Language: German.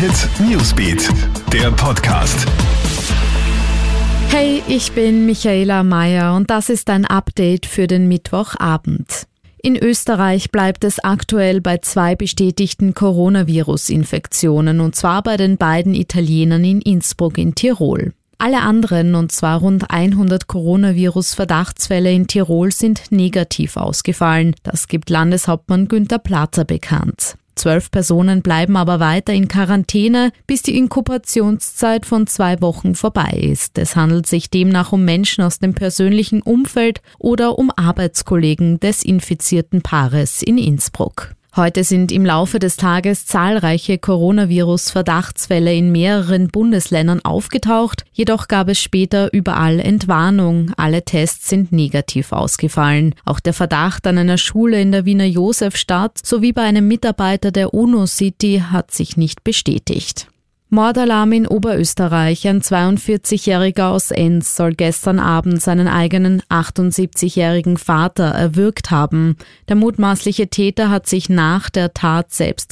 Hit Newsbeat, der Podcast. Hey, ich bin Michaela Mayer und das ist ein Update für den Mittwochabend. In Österreich bleibt es aktuell bei zwei bestätigten Coronavirus-Infektionen und zwar bei den beiden Italienern in Innsbruck in Tirol. Alle anderen, und zwar rund 100 Coronavirus-Verdachtsfälle in Tirol, sind negativ ausgefallen. Das gibt Landeshauptmann Günther Platter bekannt. Zwölf Personen bleiben aber weiter in Quarantäne, bis die Inkubationszeit von zwei Wochen vorbei ist. Es handelt sich demnach um Menschen aus dem persönlichen Umfeld oder um Arbeitskollegen des infizierten Paares in Innsbruck. Heute sind im Laufe des Tages zahlreiche Coronavirus-Verdachtsfälle in mehreren Bundesländern aufgetaucht, jedoch gab es später überall Entwarnung. Alle Tests sind negativ ausgefallen. Auch der Verdacht an einer Schule in der Wiener Josefstadt sowie bei einem Mitarbeiter der UNO City hat sich nicht bestätigt. Mordalarm in Oberösterreich. Ein 42-Jähriger aus Enns soll gestern Abend seinen eigenen 78-jährigen Vater erwürgt haben. Der mutmaßliche Täter hat sich nach der Tat selbst